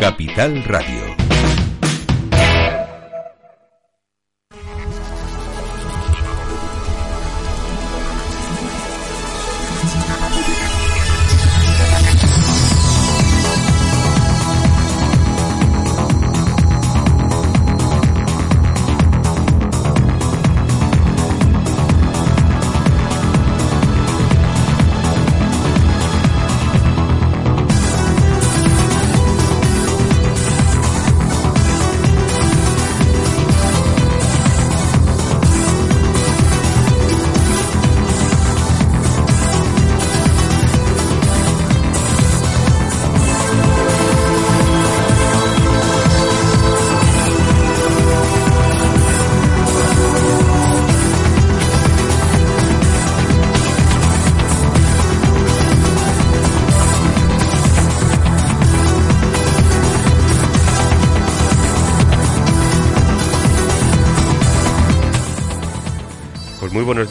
Capital Radio.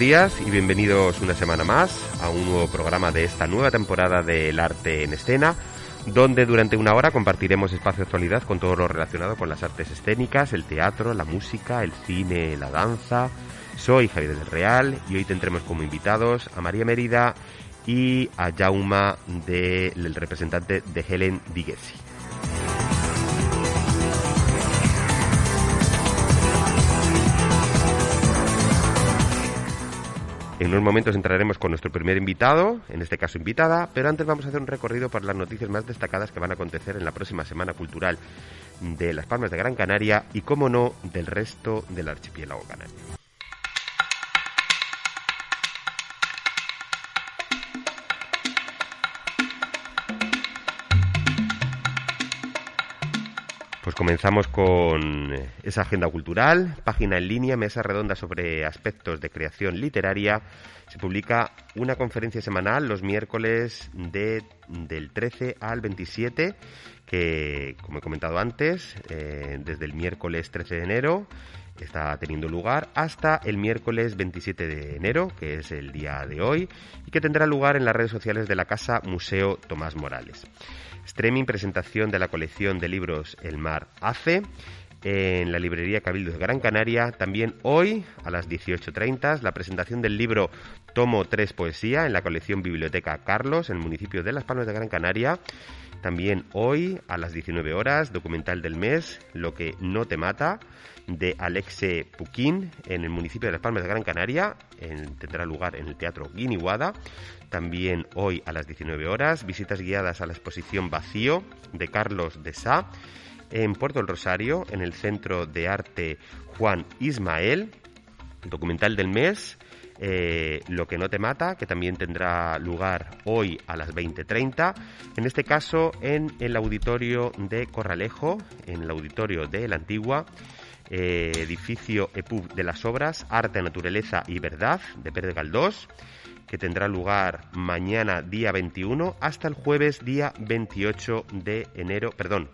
Días y bienvenidos una semana más a un nuevo programa de esta nueva temporada del arte en escena, donde durante una hora compartiremos espacio de actualidad con todo lo relacionado con las artes escénicas, el teatro, la música, el cine, la danza. Soy Javier del Real y hoy tendremos como invitados a María Mérida y a Jauma, del representante de Helen Digesi. En unos momentos entraremos con nuestro primer invitado, en este caso invitada, pero antes vamos a hacer un recorrido por las noticias más destacadas que van a acontecer en la próxima Semana Cultural de Las Palmas de Gran Canaria y, como no, del resto del archipiélago canario. Pues comenzamos con esa agenda cultural, página en línea, mesa redonda sobre aspectos de creación literaria. Se publica una conferencia semanal los miércoles de, del 13 al 27, que, como he comentado antes, eh, desde el miércoles 13 de enero está teniendo lugar hasta el miércoles 27 de enero, que es el día de hoy, y que tendrá lugar en las redes sociales de la Casa Museo Tomás Morales. Streaming, presentación de la colección de libros El Mar Hace en la librería Cabildo de Gran Canaria. También hoy, a las 18.30, la presentación del libro Tomo 3 Poesía en la colección Biblioteca Carlos, en el municipio de Las Palmas de Gran Canaria. También hoy, a las 19 horas, documental del mes, Lo que no te mata, de Alexe Puquín, en el municipio de Las Palmas de Gran Canaria. tendrá lugar en el Teatro Guiniguada. También hoy a las 19 horas, visitas guiadas a la exposición Vacío de Carlos de Sá en Puerto del Rosario, en el Centro de Arte Juan Ismael. Documental del mes, eh, Lo que no te mata, que también tendrá lugar hoy a las 20.30. En este caso, en el auditorio de Corralejo, en el auditorio de la Antigua. Eh, edificio EPUB de las Obras, Arte, Naturaleza y Verdad, de Pérez Galdós que tendrá lugar mañana día 21 hasta el jueves día 28 de enero, perdón,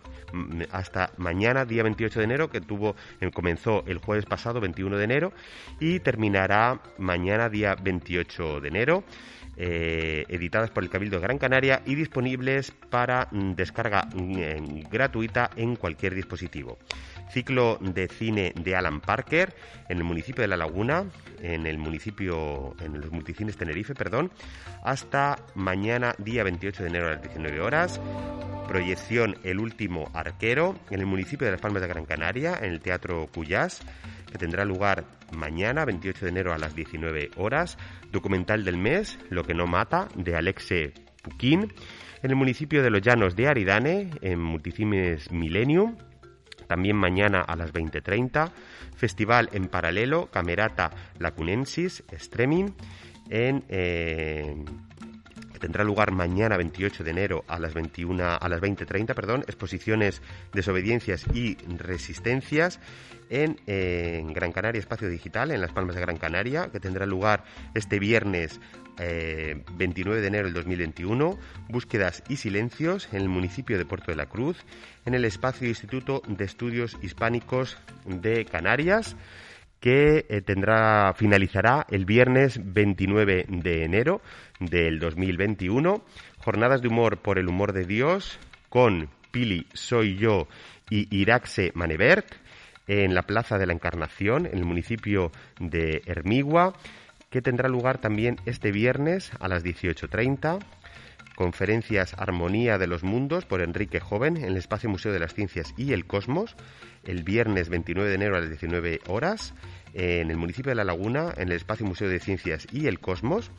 hasta mañana día 28 de enero que tuvo eh, comenzó el jueves pasado 21 de enero y terminará mañana día 28 de enero. Eh, editadas por el Cabildo de Gran Canaria y disponibles para descarga mm, gratuita en cualquier dispositivo ciclo de cine de Alan Parker en el municipio de La Laguna, en el municipio, en los multicines Tenerife, perdón, hasta mañana, día 28 de enero a las 19 horas. Proyección El último arquero en el municipio de Las Palmas de Gran Canaria, en el Teatro Cuyás, que tendrá lugar mañana, 28 de enero a las 19 horas. Documental del mes, Lo que no mata, de Alexe Puquín, en el municipio de Los Llanos de Aridane, en Multicines Millennium, también mañana a las 20.30, festival en paralelo, Camerata Lacunensis, Streaming, en... Eh, tendrá lugar mañana 28 de enero a las 21 a las 20:30, perdón, exposiciones desobediencias y resistencias en, Gran Canaria Espacio Digital en Las Palmas de Gran Canaria, que tendrá lugar este viernes 29 eh, de enero del 2021, búsquedas y silencios en el municipio de Puerto de la Cruz, en el espacio Instituto de Estudios Hispánicos de Canarias que eh, tendrá finalizará el viernes 29 de enero del 2021. Jornadas de humor por el humor de Dios con Pili Soy Yo y Iraxe Manevert en la Plaza de la Encarnación, en el municipio de Hermigua, que tendrá lugar también este viernes a las 18.30. Conferencias Armonía de los Mundos por Enrique Joven en el Espacio Museo de las Ciencias y el Cosmos, el viernes 29 de enero a las 19 horas, en el municipio de La Laguna, en el Espacio Museo de Ciencias y el Cosmos.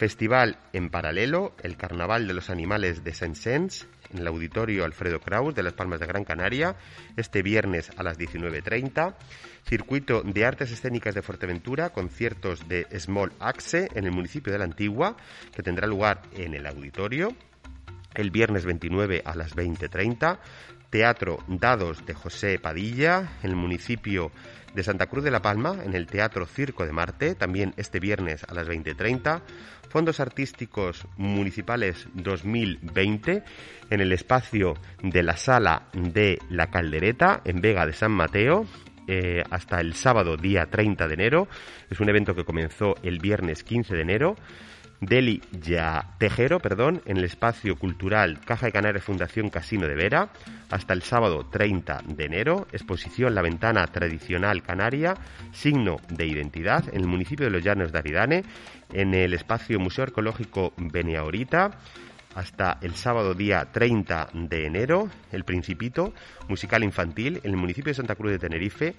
Festival en paralelo, el Carnaval de los Animales de Saint-Saëns, en el Auditorio Alfredo Kraus de Las Palmas de Gran Canaria, este viernes a las 19.30. Circuito de Artes Escénicas de Fuerteventura, conciertos de Small Axe en el municipio de La Antigua, que tendrá lugar en el auditorio el viernes 29 a las 20.30. Teatro Dados de José Padilla en el municipio de Santa Cruz de la Palma, en el Teatro Circo de Marte, también este viernes a las 20.30. Fondos Artísticos Municipales 2020 en el espacio de la Sala de la Caldereta en Vega de San Mateo. Eh, hasta el sábado día 30 de enero. Es un evento que comenzó el viernes 15 de enero. Deli Ya Tejero, perdón, en el espacio cultural Caja de Canarias Fundación Casino de Vera, hasta el sábado 30 de enero, exposición La Ventana Tradicional Canaria, signo de identidad, en el municipio de Los Llanos de Aridane, en el espacio Museo Arqueológico Beneaorita, hasta el sábado día 30 de enero, El Principito, musical infantil, en el municipio de Santa Cruz de Tenerife,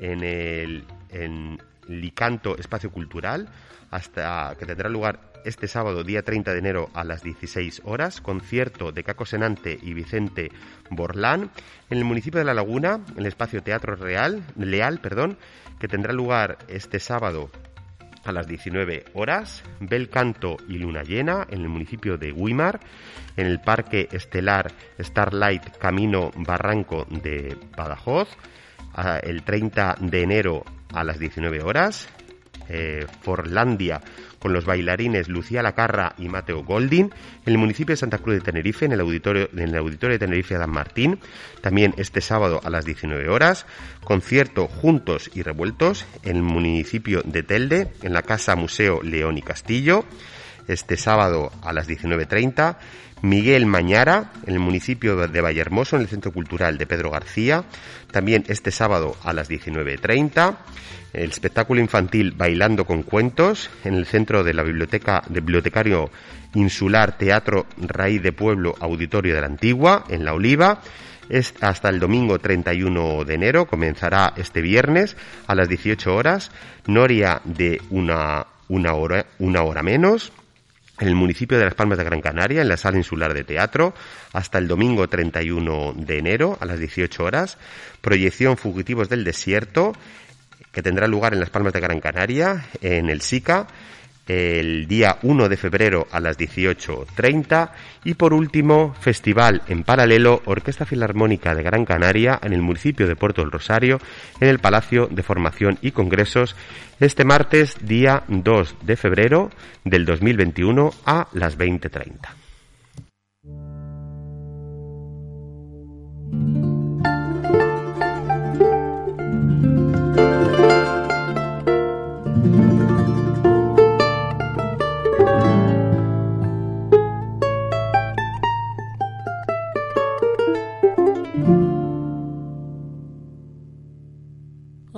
en el en Licanto Espacio Cultural, hasta que tendrá lugar este sábado, día 30 de enero, a las 16 horas, concierto de Caco Senante y Vicente Borlán en el municipio de La Laguna, en el espacio Teatro Real, Leal, perdón, que tendrá lugar este sábado a las 19 horas, Bel Canto y Luna Llena en el municipio de Guimar, en el Parque Estelar Starlight Camino Barranco de Badajoz, el 30 de enero a las 19 horas, eh, Forlandia con los bailarines Lucía Lacarra y Mateo Goldin, en el municipio de Santa Cruz de Tenerife, en el auditorio, en el auditorio de Tenerife Adán Martín, también este sábado a las 19 horas, concierto Juntos y Revueltos en el municipio de Telde, en la Casa Museo León y Castillo, este sábado a las 19.30, Miguel Mañara, en el municipio de Vallehermoso, en el Centro Cultural de Pedro García, también este sábado a las 19.30, el espectáculo infantil Bailando con Cuentos en el centro de la biblioteca de Bibliotecario Insular Teatro Raíz de Pueblo Auditorio de la Antigua en La Oliva. Es hasta el domingo 31 de enero, comenzará este viernes a las 18 horas, Noria de una, una, hora, una hora menos, en el municipio de Las Palmas de Gran Canaria, en la sala insular de teatro, hasta el domingo 31 de enero a las 18 horas. Proyección Fugitivos del Desierto que tendrá lugar en Las Palmas de Gran Canaria, en el SICA, el día 1 de febrero a las 18.30 y por último, festival en paralelo Orquesta Filarmónica de Gran Canaria en el municipio de Puerto del Rosario, en el Palacio de Formación y Congresos, este martes día 2 de febrero del 2021 a las 20.30.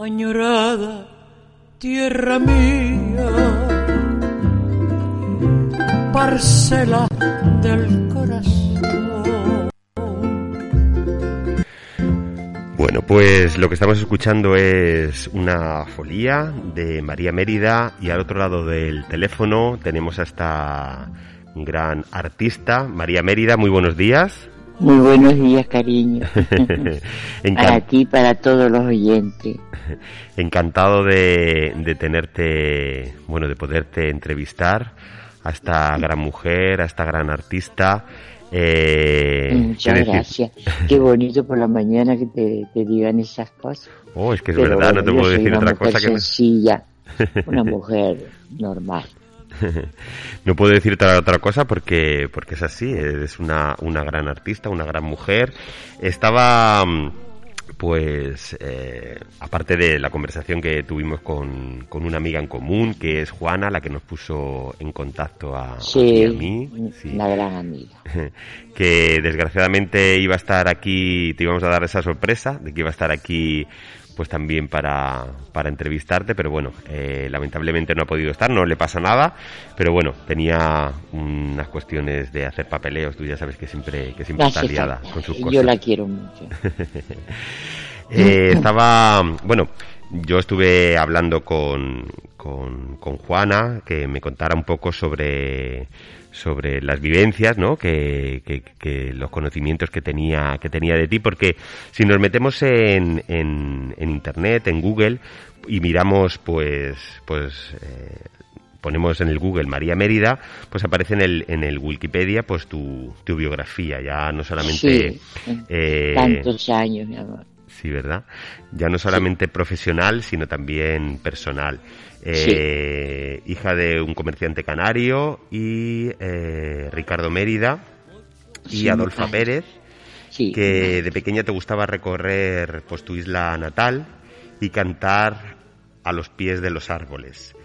añorada tierra mía, parcela del corazón. Bueno, pues lo que estamos escuchando es una folía de María Mérida y al otro lado del teléfono tenemos a esta gran artista, María Mérida, muy buenos días. Muy buenos días, cariño. para ti, para todos los oyentes. Encantado de, tenerte, bueno, de poderte entrevistar a esta gran mujer, a esta gran artista. Eh, Muchas gracias. Qué bonito por la mañana que te, digan esas cosas. Oh, es que es verdad, no te puedo decir otra cosa que... sencilla, una mujer normal. no puedo decirte otra cosa porque, porque es así, eres una, una gran artista, una gran mujer. Estaba mm, pues eh, aparte de la conversación que tuvimos con, con, una amiga en común, que es Juana, la que nos puso en contacto a, sí, a mí. Sí, una gran amiga. Que desgraciadamente iba a estar aquí, te íbamos a dar esa sorpresa de que iba a estar aquí pues también para, para entrevistarte, pero bueno, eh, lamentablemente no ha podido estar, no le pasa nada, pero bueno, tenía unas cuestiones de hacer papeleos, tú ya sabes que siempre, que siempre está liada con sus cosas. Yo la quiero mucho. eh, estaba, bueno, yo estuve hablando con, con, con Juana, que me contara un poco sobre sobre las vivencias, ¿no? Que, que, los conocimientos que tenía, que tenía de ti, porque si nos metemos en, en, internet, en Google, y miramos, pues, pues, eh, ponemos en el Google María Mérida, pues aparece en el, en el Wikipedia, pues tu, tu biografía, ya no solamente... Eh, tantos años, mi amor. Sí, ¿verdad? Ya no solamente profesional, sino también personal. Eh, hija de un comerciante canario y eh, Ricardo Mérida y Adolfa Pérez, que de pequeña te gustaba recorrer pues tu isla natal y cantar a los pies de los árboles.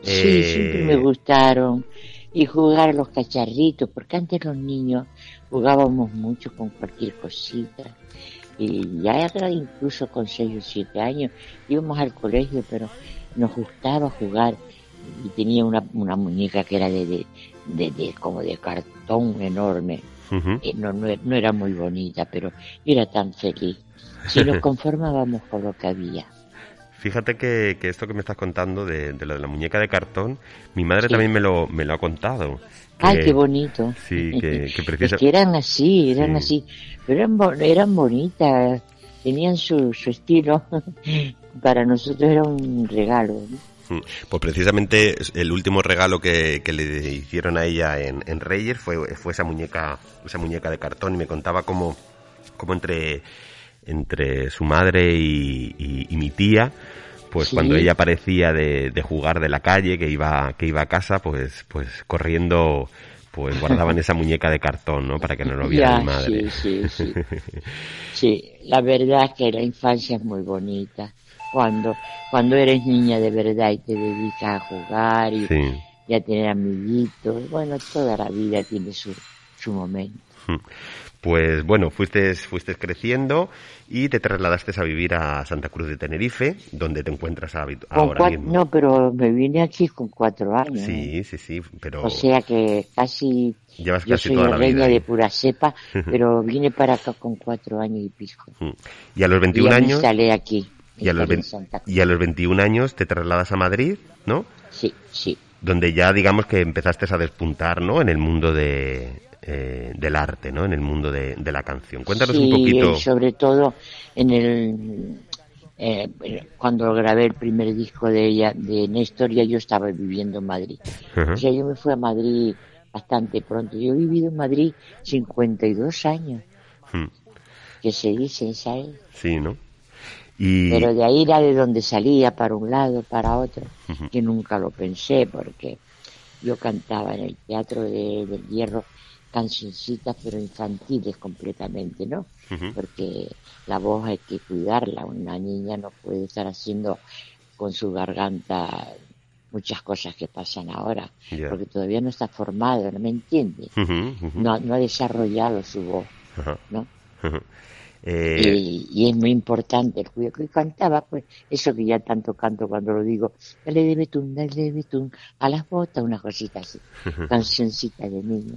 Sí, eh, siempre me gustaron. Y jugar a los cacharritos, porque antes los niños jugábamos mucho con cualquier cosita y ya era incluso con 6 o 7 años íbamos al colegio, pero nos gustaba jugar y tenía una, una muñeca que era de, de, como de cartón enorme. Eh, no, no, era muy bonita, pero era tan feliz. Si nos conformábamos con lo que había. Fíjate que, que, esto que me estás contando de, de, lo de la muñeca de cartón, mi madre también me lo, me lo ha contado. Ay, qué bonito. Sí, que, que que eran así, eran así, pero eran, eran bonitas, tenían su, su estilo para nosotros era un regalo. Mm, pues precisamente el último regalo que, le hicieron a ella en, Reyes fue, fue esa muñeca, esa muñeca de cartón y me contaba cómo, cómo entre, entre su madre y, mi tía, pues cuando ella parecía de, jugar de la calle, que iba, que iba a casa, pues, pues corriendo pues guardaban esa muñeca de cartón, ¿no? Para que no lo viera mi madre. Sí, sí, sí. sí, la verdad es que la infancia es muy bonita cuando, cuando eres niña de verdad y te dedicas a jugar y, a tener amiguitos. Bueno, toda la vida tiene su, su momento. Pues bueno, fuiste, fuiste creciendo y te trasladaste a vivir a Santa Cruz de Tenerife, donde te encuentras ahora mismo. No, pero me vine aquí con cuatro años. Sí, ¿eh? sí, sí, pero... O sea que casi... Llevas yo soy toda la reina de pura cepa, pero vine para acá con cuatro años y pico. Hmm. Y a los 21 años... salí aquí. Y a, los y a los 21 años te trasladas a Madrid, ¿no? Sí, sí. Donde ya digamos que empezaste a despuntar, ¿no? En el mundo de, eh, del arte, ¿no? En el mundo de, la canción. Cuéntanos un poquito. sobre todo en el eh, cuando grabé el primer disco de ella, de Néstor, ya yo estaba viviendo en Madrid. O sea, yo me fui a Madrid bastante pronto. Yo he vivido en Madrid 52 años. Hmm. Que se dice, ¿sabes? Sí, ¿no? Pero de ahí era de donde salía para un lado, para otro, que nunca lo pensé porque yo cantaba en el Teatro de, del Hierro cancioncitas pero infantiles completamente, ¿no? Porque la voz hay que cuidarla, una niña no puede estar haciendo con su garganta muchas cosas que pasan ahora, porque todavía no está formado, ¿no me entiende? No, no ha desarrollado su voz, ¿no? Eh, y, es muy importante el cuidado que cantaba, pues eso que ya tanto canto cuando lo digo, dale de betún, dale de betún, a las botas, una cosita así, cancioncita de niño.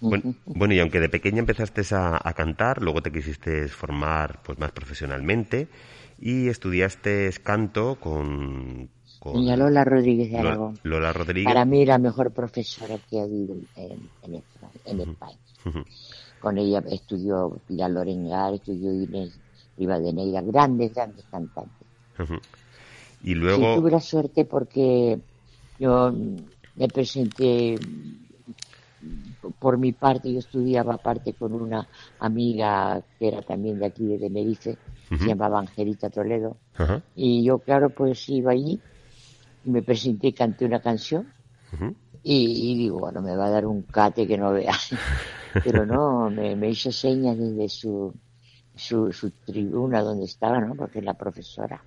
Bueno, y aunque de pequeña empezaste a, cantar, luego te quisiste formar pues más profesionalmente y estudiaste canto con... con Lola Rodríguez de Aragón. Lola Rodríguez. Para mí la mejor profesora que ha habido en, en, en España. Con ella estudió Pilar Lorengar, estudió Inés Rivadeneira, grandes, grandes cantantes. Y luego... tuve la suerte porque yo me presenté por mi parte, yo estudiaba aparte con una amiga que era también de aquí de Tenerife, se llamaba Angelita Toledo, y yo claro pues iba allí y me presenté y canté una canción y, digo, bueno, me va a dar un cate que no vea, pero no, me, hizo señas desde su, su, su tribuna donde estaba, ¿no? Porque es la profesora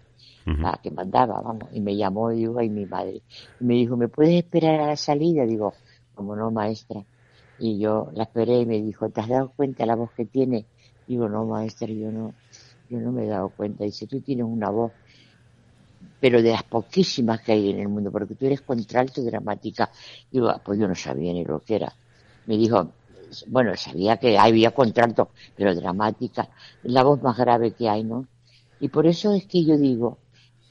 la que mandaba, vamos, y me llamó, digo, y mi madre, y me dijo, ¿me puedes esperar a la salida? Digo, como no, maestra. Y yo la esperé y me dijo, ¿te has dado cuenta la voz que tiene? Digo, no, maestra, yo no, yo no me he dado cuenta. Dice, tú tienes una voz, pero de las poquísimas que hay en el mundo, porque tú eres contralto dramática. Digo, ah, pues yo no sabía ni lo que era. Me dijo, bueno, sabía que había contralto, pero dramática, la voz más grave que hay, ¿no? Y por eso es que yo digo,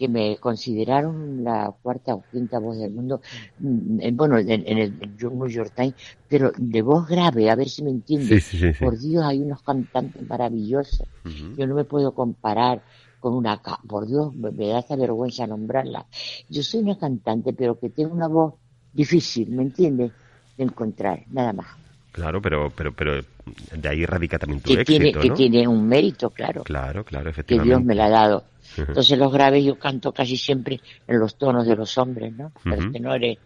que me consideraron la cuarta o quinta voz del mundo, mm, bueno, en, el New York Times, pero de voz grave, a ver si me entiendes. Por Dios, hay unos cantantes maravillosos. Yo no me puedo comparar con una... Por Dios, me, da esta vergüenza nombrarla. Yo soy una cantante, pero que tiene una voz difícil, ¿me entiendes? De encontrar, nada más. Claro, pero, pero, pero de ahí radica también tu que éxito, tiene, Que tiene un mérito, claro. Claro, claro, efectivamente. Que Dios me la ha dado. Entonces los graves yo canto casi siempre en los tonos de los hombres, ¿no? Los tenores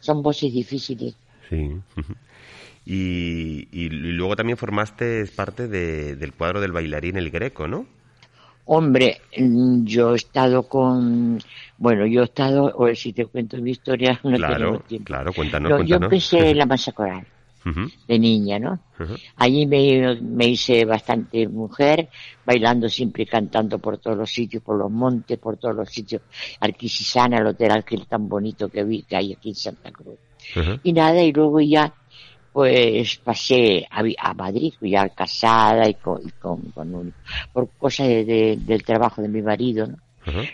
son voces difíciles. Sí. Y, y, luego también formaste parte del cuadro del bailarín El Greco, ¿no? Hombre, mm, yo he estado con, bueno, yo he estado, o si te cuento mi historia, no claro, tiempo. Claro, cuéntanos, cuéntanos. Yo empecé la masa coral de niña, ¿no? Allí me, me, hice bastante mujer, bailando siempre y cantando por todos los sitios, por los montes, por todos los sitios. Arquisisana, el hotel Arquil tan bonito que vi que hay aquí en Santa Cruz. Y nada, y luego ya, pues pasé a, Madrid, ya casada y con, con, por cosas del trabajo de mi marido, ¿no?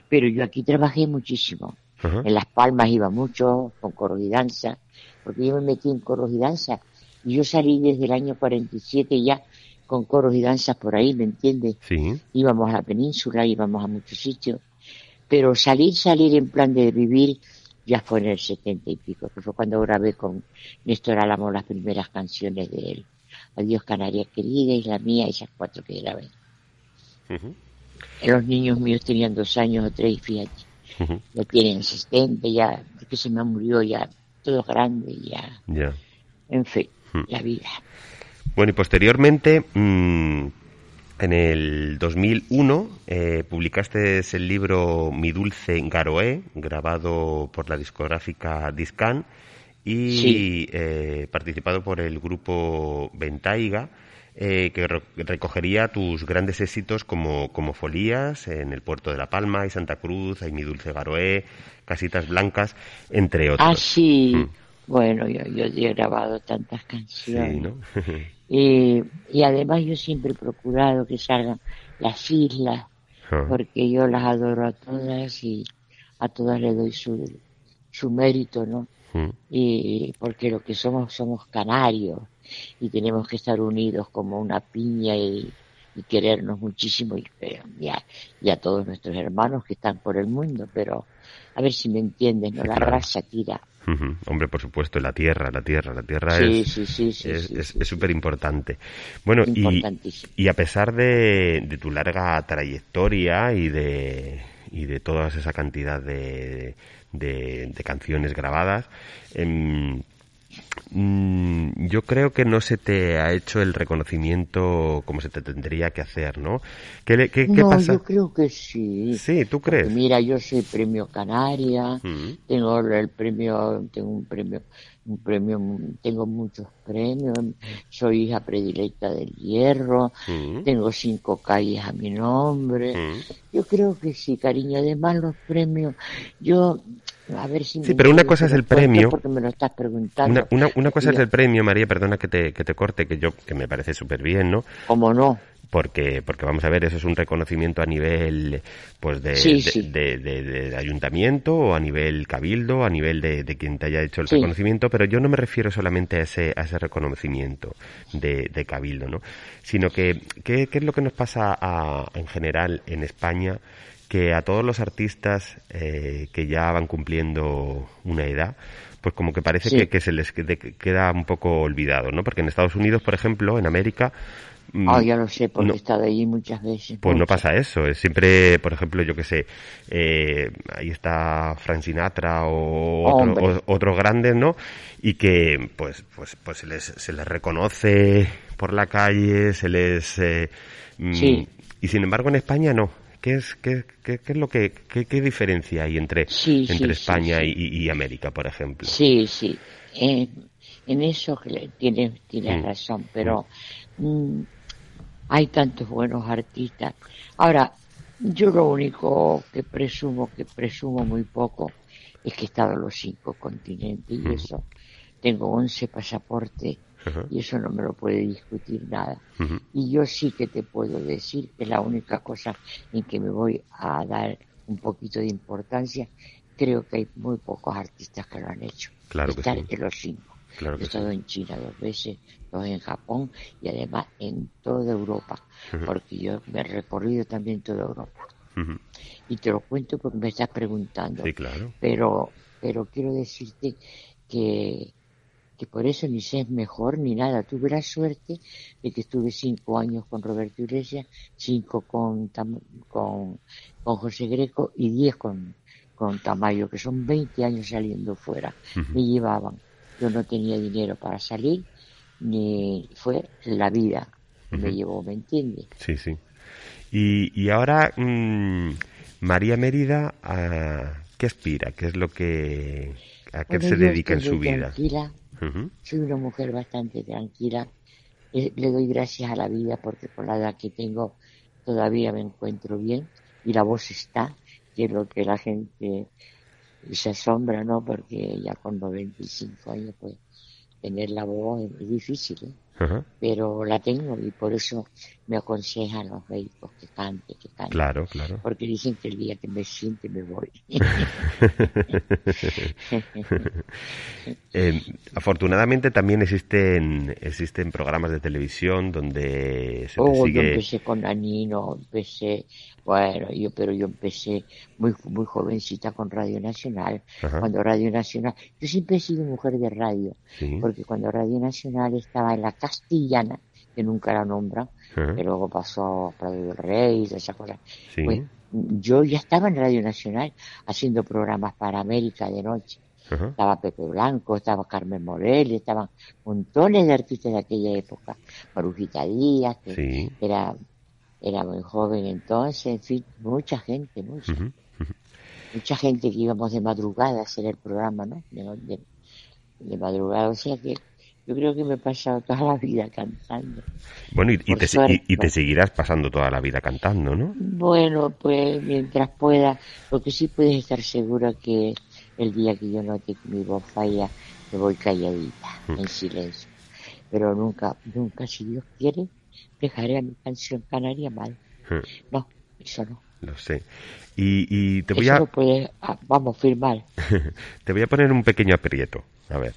Pero yo aquí trabajé muchísimo. En Las Palmas iba mucho, con coros y danza, porque yo me metí en coros y danza yo salí desde el año 47 ya con coros y danzas por ahí, ¿me entiendes? Sí. Íbamos a la península, íbamos a muchos sitios. Pero salir, salir en plan de vivir, ya fue en el setenta y pico, que fue cuando grabé con Néstor Álamo las primeras canciones de él. Adiós Canaria querida y la mía, esas cuatro que grabé. Los niños míos tenían dos años o tres, fíjate. Ya tienen asistente, ya, que se me murió ya, todo grande, ya. Ya. En fin. Hmm. la vida. Bueno, y posteriormente, mm, en el 2001, eh, publicaste el libro Mi Dulce Garoé, grabado por la discográfica Discan y eh, participado por el grupo Ventaiga. Eh, que recogería tus grandes éxitos como, como Folías en el puerto de La Palma y Santa Cruz, y Mi Dulce Garoé, Casitas Blancas, entre otros. Ah, sí. Hmm. Bueno, yo, yo he grabado tantas canciones. y, y además yo siempre he procurado que salgan las islas, ah. porque yo las adoro a todas y a todas le doy su, su mérito, ¿no? Mm. Y porque lo que somos, somos canarios y tenemos que estar unidos como una piña y, querernos muchísimo y, y, a, todos nuestros hermanos que están por el mundo, pero a ver si me entiendes, ¿no? La raza tira Hombre, por supuesto, la tierra, la tierra, la tierra es súper importante. Bueno, y, y, a pesar de, de, tu larga trayectoria y de, y de toda esa cantidad de, de, canciones grabadas, eh, yo creo que no se te ha hecho el reconocimiento como se te tendría que hacer, ¿no? ¿Qué, qué, no, pasa? yo creo que sí. Sí, ¿tú crees? mira, yo soy premio Canaria, mm. tengo el premio, tengo un premio, un premio, tengo muchos premios, soy hija predilecta del hierro, mm. tengo cinco calles a mi nombre. Yo creo que sí, cariño. Además los premios, yo sí, pero una cosa es el premio. Porque me lo estás preguntando. Una, una, cosa es el premio, María, perdona que te, que te corte, que yo que me parece súper bien, ¿no? ¿Cómo no? porque porque vamos a ver eso es un reconocimiento a nivel pues de, de, ayuntamiento o a nivel cabildo a nivel de, quien te haya hecho el reconocimiento pero yo no me refiero solamente a ese a ese reconocimiento de, cabildo no sino que ¿qué, es lo que nos pasa en general en España que a todos los artistas eh, que ya van cumpliendo una edad, pues como que parece que, se les queda un poco olvidado, ¿no? Porque en Estados Unidos, por ejemplo, en América, Ah, ya lo sé, porque he estado allí muchas veces. Pues no pasa eso. Es siempre, por ejemplo, yo que sé, eh, ahí está Frank Sinatra o, otros grandes, ¿no? Y que, pues, pues, pues se les, se les reconoce por la calle, se les... Eh, mm, sí. Y sin embargo en España no. ¿Qué es, qué, qué, es lo que, qué, diferencia hay entre, entre España y, América, por ejemplo? Sí, sí. en eso tienes, tienes mm. razón, pero mm, hay tantos buenos artistas. Ahora, yo lo único que presumo, que presumo muy poco, es que he estado en los cinco continentes y eso. Tengo once pasaportes y eso no me lo puede discutir nada. Y yo sí que te puedo decir que la única cosa en que me voy a dar un poquito de importancia, creo que hay muy pocos artistas que lo han hecho. Claro Estar que los cinco. Claro He estado en China dos veces, dos en Japón y además en toda Europa, porque yo me he recorrido también toda Europa. Y te lo cuento porque me estás preguntando. Sí, claro. Pero, pero quiero decirte que que por eso ni sé mejor ni nada. Tuve la suerte de que estuve cinco años con Roberto Iglesias, cinco con, con, con José Greco y diez con, con Tamayo, que son 20 años saliendo fuera. Me llevaban. Yo no tenía dinero para salir, ni fue la vida me llevó, ¿me entiendes? Sí, sí. Y, y ahora, mm, María Mérida, ¿a ¿qué aspira? ¿Qué es lo que, a qué se dedica en su vida? Soy una mujer bastante tranquila. Eh, le doy gracias a la vida porque por la edad que tengo todavía me encuentro bien y la voz está, que es lo que la gente se asombra, ¿no? Porque ya con 95 años, pues, tener la voz es difícil, ¿eh? pero la tengo y por eso me aconsejan los médicos que cante, que cante. Claro, claro. Porque dicen que el día que me siente me voy. Eh, afortunadamente también existen existen programas de televisión donde se oh, yo empecé con Anino, empecé, bueno, yo pero yo empecé muy muy jovencita con Radio Nacional. Cuando Radio Nacional, yo siempre he sido mujer de radio, porque cuando Radio Nacional estaba en la castellana, que nunca la nombran, que luego pasó a Radio del Rey, y esas cosas. Pues yo ya estaba en Radio Nacional haciendo programas para América de noche. Estaba Pepe Blanco, estaba Carmen Morel, estaban montones de artistas de aquella época. Marujita Díaz, que era, era muy joven entonces, en fin, mucha gente, mucha. Mucha gente que íbamos de madrugada a hacer el programa, ¿no? De, de madrugada, o sea que yo creo que me he pasado toda la vida cantando. Bueno, y, te, y, te, seguirás pasando toda la vida cantando, ¿no? Bueno, pues mientras pueda, porque sí puedes estar segura que el día que yo note que mi voz falla, me voy calladita, mm. en silencio. Pero nunca, nunca, si Dios quiere, dejaré a mi canción canaria mal. Mm. No, eso no. Lo sé. Y, te voy a... Ah, vamos, firmar. te voy a poner un pequeño aprieto. A ver.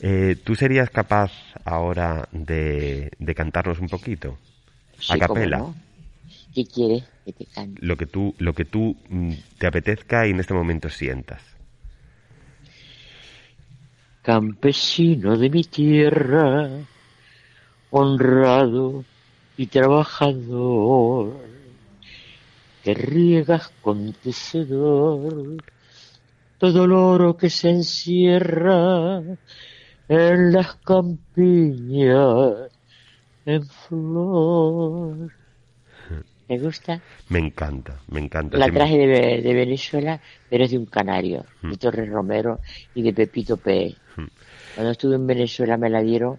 Eh, ¿Tú serías capaz ahora de, de cantarnos un poquito? a capela. ¿Qué quieres que te cante? Lo que tú, lo que tú mm, te apetezca y en este momento sientas. Campesino de mi tierra, honrado y trabajador, que riegas con tu sedor todo el oro que se encierra en las campiñas en flor. ¿Me gusta? Me encanta, me encanta. La traje de, Venezuela, pero es de un canario, de mm. Torres Romero y de Pepito Pérez. Mm. Cuando estuve en Venezuela me la dieron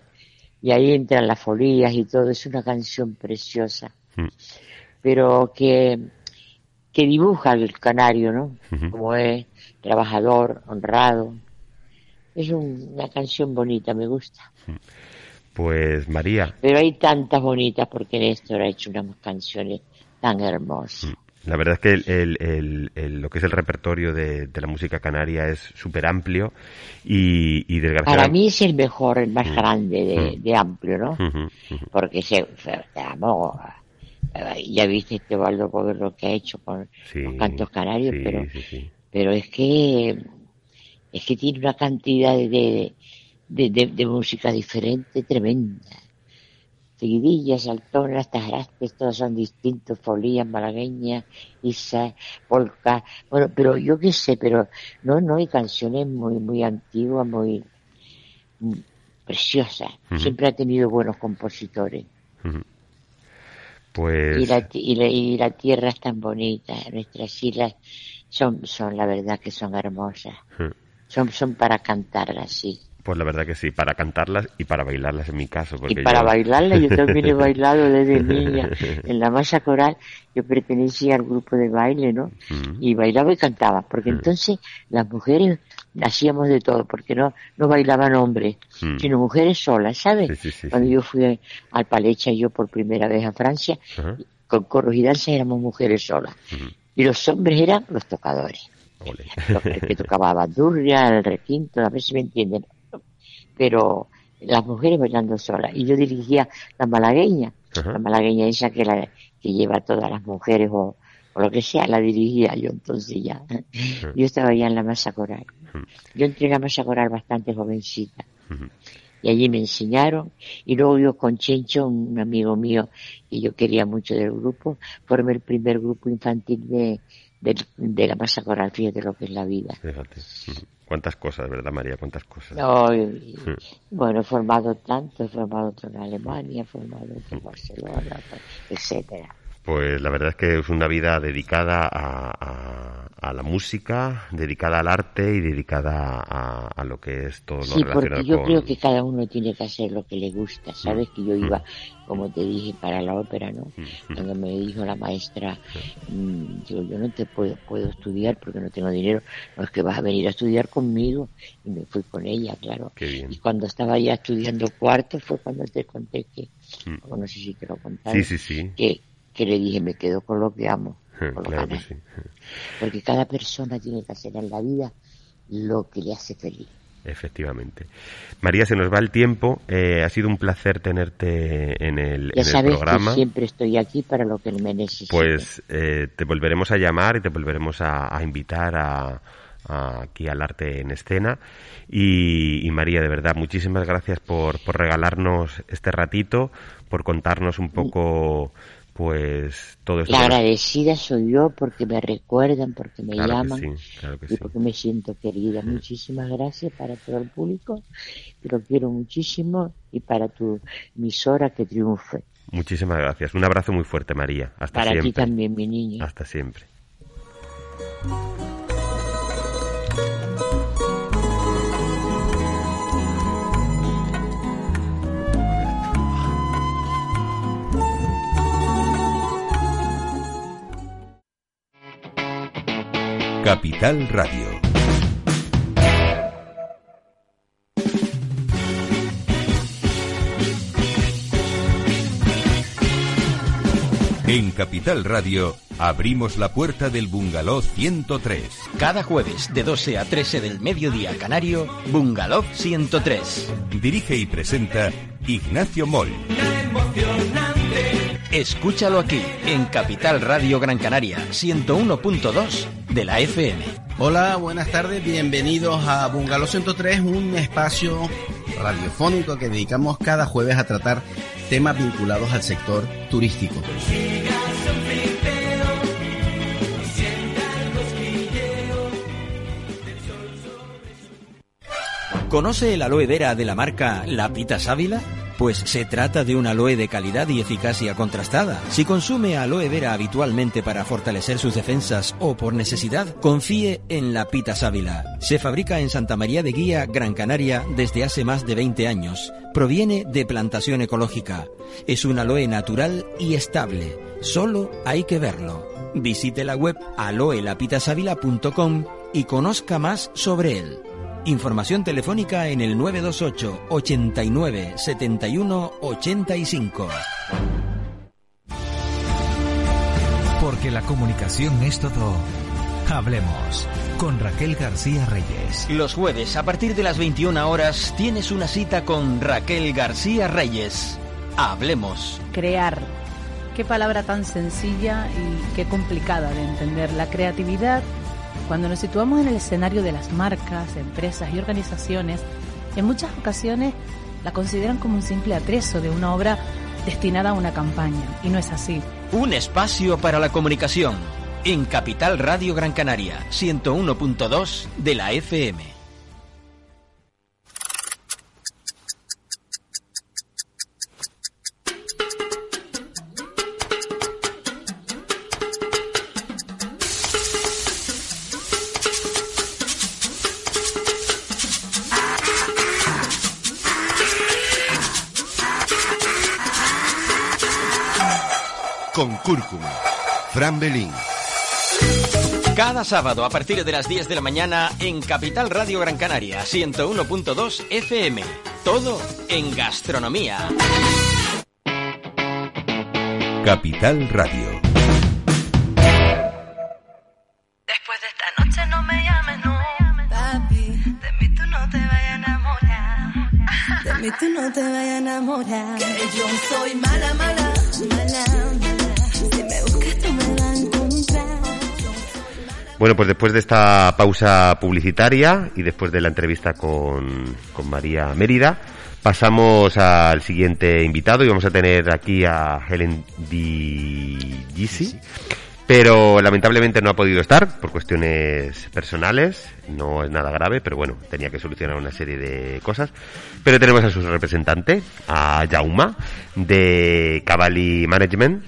y ahí entran las folías y todo. Es una canción preciosa, mm. pero que, que dibuja el canario, ¿no? Como es trabajador, honrado, es una canción bonita, me gusta. Pues María. Pero hay tantas bonitas porque Néstor ha hecho unas canciones tan hermosas. Mm. La verdad es que el, el, lo que es el repertorio de, la música canaria es súper amplio y, y desgraciadamente... Para mí es el mejor, el más mm. grande de, mm. amplio, ¿no? Porque se, ya viste este Valdo lo que ha hecho con los cantos canarios, pero, pero es que Es que tiene una cantidad de, de, de, música diferente tremenda. Seguidillas, saltonas, tarastes, todos son distintos, folías, malagueñas, isa, polka, bueno, pero yo qué sé, pero no, no hay canciones muy, muy antiguas, muy, preciosas. Siempre ha tenido buenos compositores. Pues... Y la, y, la, tierra es tan bonita, nuestras islas son, son la verdad que son hermosas. Son, son para cantarlas, sí. Pues la verdad que sí, para cantarlas y para bailarlas en mi caso. y para bailarlas, yo también he bailado desde niña. En la masa coral yo pertenecía al grupo de baile, ¿no? Y bailaba y cantaba, porque entonces las mujeres hacíamos de todo, porque no, no bailaban hombres, sino mujeres solas, ¿sabes? Cuando yo fui al Palecha, yo por primera vez a Francia, con corros y danzas éramos mujeres solas. Y los hombres eran los tocadores. El que tocaba bandurria, el requinto, a ver si me entienden pero las mujeres bailando solas. Y yo dirigía la malagueña, la malagueña esa que, la, que lleva a todas las mujeres o, lo que sea, la dirigía yo entonces ya. Yo estaba ya en la masa coral. Yo entré en la masa coral bastante jovencita. Y allí me enseñaron. Y luego yo con Chencho, un amigo mío que yo quería mucho del grupo, formé el primer grupo infantil de, de, la masa coral. Fíjate lo que es la vida. Cuántas cosas, ¿verdad, María? Cuántas cosas. Hmm. Bueno, he formado tanto, he formado otro en Alemania, he formado otro en Barcelona, etcétera. Pues la verdad es que es una vida dedicada a, a, la música, dedicada al arte y dedicada a, lo que es todo lo sí, porque yo creo que cada uno tiene que hacer lo que le gusta. Sabes que yo mm. iba, como te dije, para la ópera, ¿no? Mm. Cuando me dijo la maestra, mm, digo, yo no te puedo, puedo estudiar porque no tengo dinero. No es que vas a venir a estudiar conmigo. Y me fui con ella, claro. Y cuando estaba ya estudiando cuarto fue cuando te conté que, no sé si te lo contaste, sí, sí, sí. que que le dije, me quedo con lo que amo. Porque cada persona tiene que hacer en la vida lo que le hace feliz. Efectivamente. María, se nos va el tiempo. Eh, ha sido un placer tenerte en el, ya sabes programa. Que siempre estoy aquí para lo que me necesites. Pues eh, te volveremos a llamar y te volveremos a, invitar a, aquí al arte en escena. Y, María, de verdad, muchísimas gracias por, por regalarnos este ratito, por contarnos un poco pues todo eso. La agradecida soy yo porque me recuerdan, porque me llaman y porque me siento querida. Muchísimas gracias para todo el público, te lo quiero muchísimo y para tu emisora que triunfe. Muchísimas gracias. Un abrazo muy fuerte, María. Hasta siempre. Para ti también, mi niña. Hasta siempre. Capital Radio. En Capital Radio abrimos la puerta del Bungalow 103. Cada jueves de 12 a 13 del mediodía canario, Bungalow 103. Dirige y presenta Ignacio Moll. Escúchalo aquí, en Capital Radio Gran Canaria, 101.2 de la FM. Hola, buenas tardes, bienvenidos a Bungalow 103, un espacio radiofónico que dedicamos cada jueves a tratar temas vinculados al sector turístico. ¿Conoce el aloe vera de la marca La Pita Sábila? Pues se trata de un aloe de calidad y eficacia contrastada. Si consume aloe vera habitualmente para fortalecer sus defensas o por necesidad, confíe en la Pita Sábila. Se fabrica en Santa María de Guía, Gran Canaria, desde hace más de 20 años. Proviene de plantación ecológica. Es un aloe natural y estable. Solo hay que verlo. Visite la web aloelapitasavila.com y conozca más sobre él. Información telefónica en el 928 89 71 85. Porque la comunicación es todo. Hablemos con Raquel García Reyes. Los jueves a partir de las 21 horas tienes una cita con Raquel García Reyes. Hablemos. Crear. Qué palabra tan sencilla y qué complicada de entender. La creatividad Cuando nos situamos en el escenario de las marcas, empresas y organizaciones, en muchas ocasiones la consideran como un simple atrezo de una obra destinada a una campaña, y no es así. Un espacio para la comunicación en Capital Radio Gran Canaria, 101.2 de la FM. Fran Belín. Cada sábado a partir de las 10 de la mañana en Capital Radio Gran Canaria, 101.2 FM. Todo en gastronomía. Capital Radio. Después de esta noche no me llames, no. Papi, de mí tú no te vayas a enamorar. De mí tú no te vayas a enamorar. Que yo soy mala, mala, mala. Bueno, pues después de esta pausa publicitaria y después de la entrevista con, María Mérida, pasamos al siguiente invitado y vamos a tener aquí a Helen Di Gisi, pero lamentablemente no ha podido estar por cuestiones personales, no es nada grave, pero bueno, tenía que solucionar una serie de cosas. Pero tenemos a su representante, a Jauma, de Cavalli Management.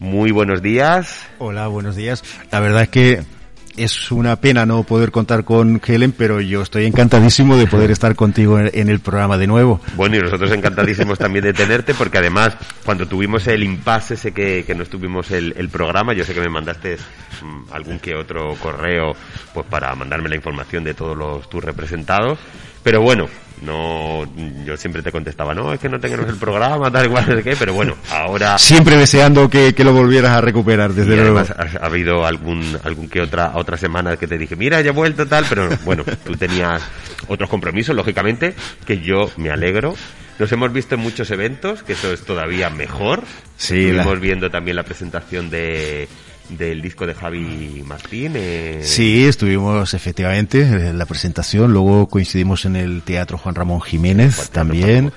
Muy buenos días. Hola, buenos días. La verdad es que es una pena no poder contar con Helen, pero yo estoy encantadísimo de poder estar contigo en el programa de nuevo. Bueno, y nosotros encantadísimos también de tenerte, porque además, cuando tuvimos el impasse ese que, que no estuvimos el, el, programa, yo sé que me mandaste mm, algún que otro correo pues para mandarme la información de todos los tus representados, pero bueno, no yo siempre te contestaba no es que no tengamos el programa tal igual no sé qué pero bueno ahora siempre deseando que, que lo volvieras a recuperar desde luego. ha, habido algún algún que otra otra semana que te dije mira ya he vuelto tal pero bueno tú tenías otros compromisos lógicamente que yo me alegro. Nos hemos visto en muchos eventos que eso es todavía mejor. Sí estuvimos viendo también la presentación de del disco de Javi Martín. Eh... Sí, estuvimos efectivamente en la presentación, luego coincidimos en el Teatro Juan Ramón Jiménez también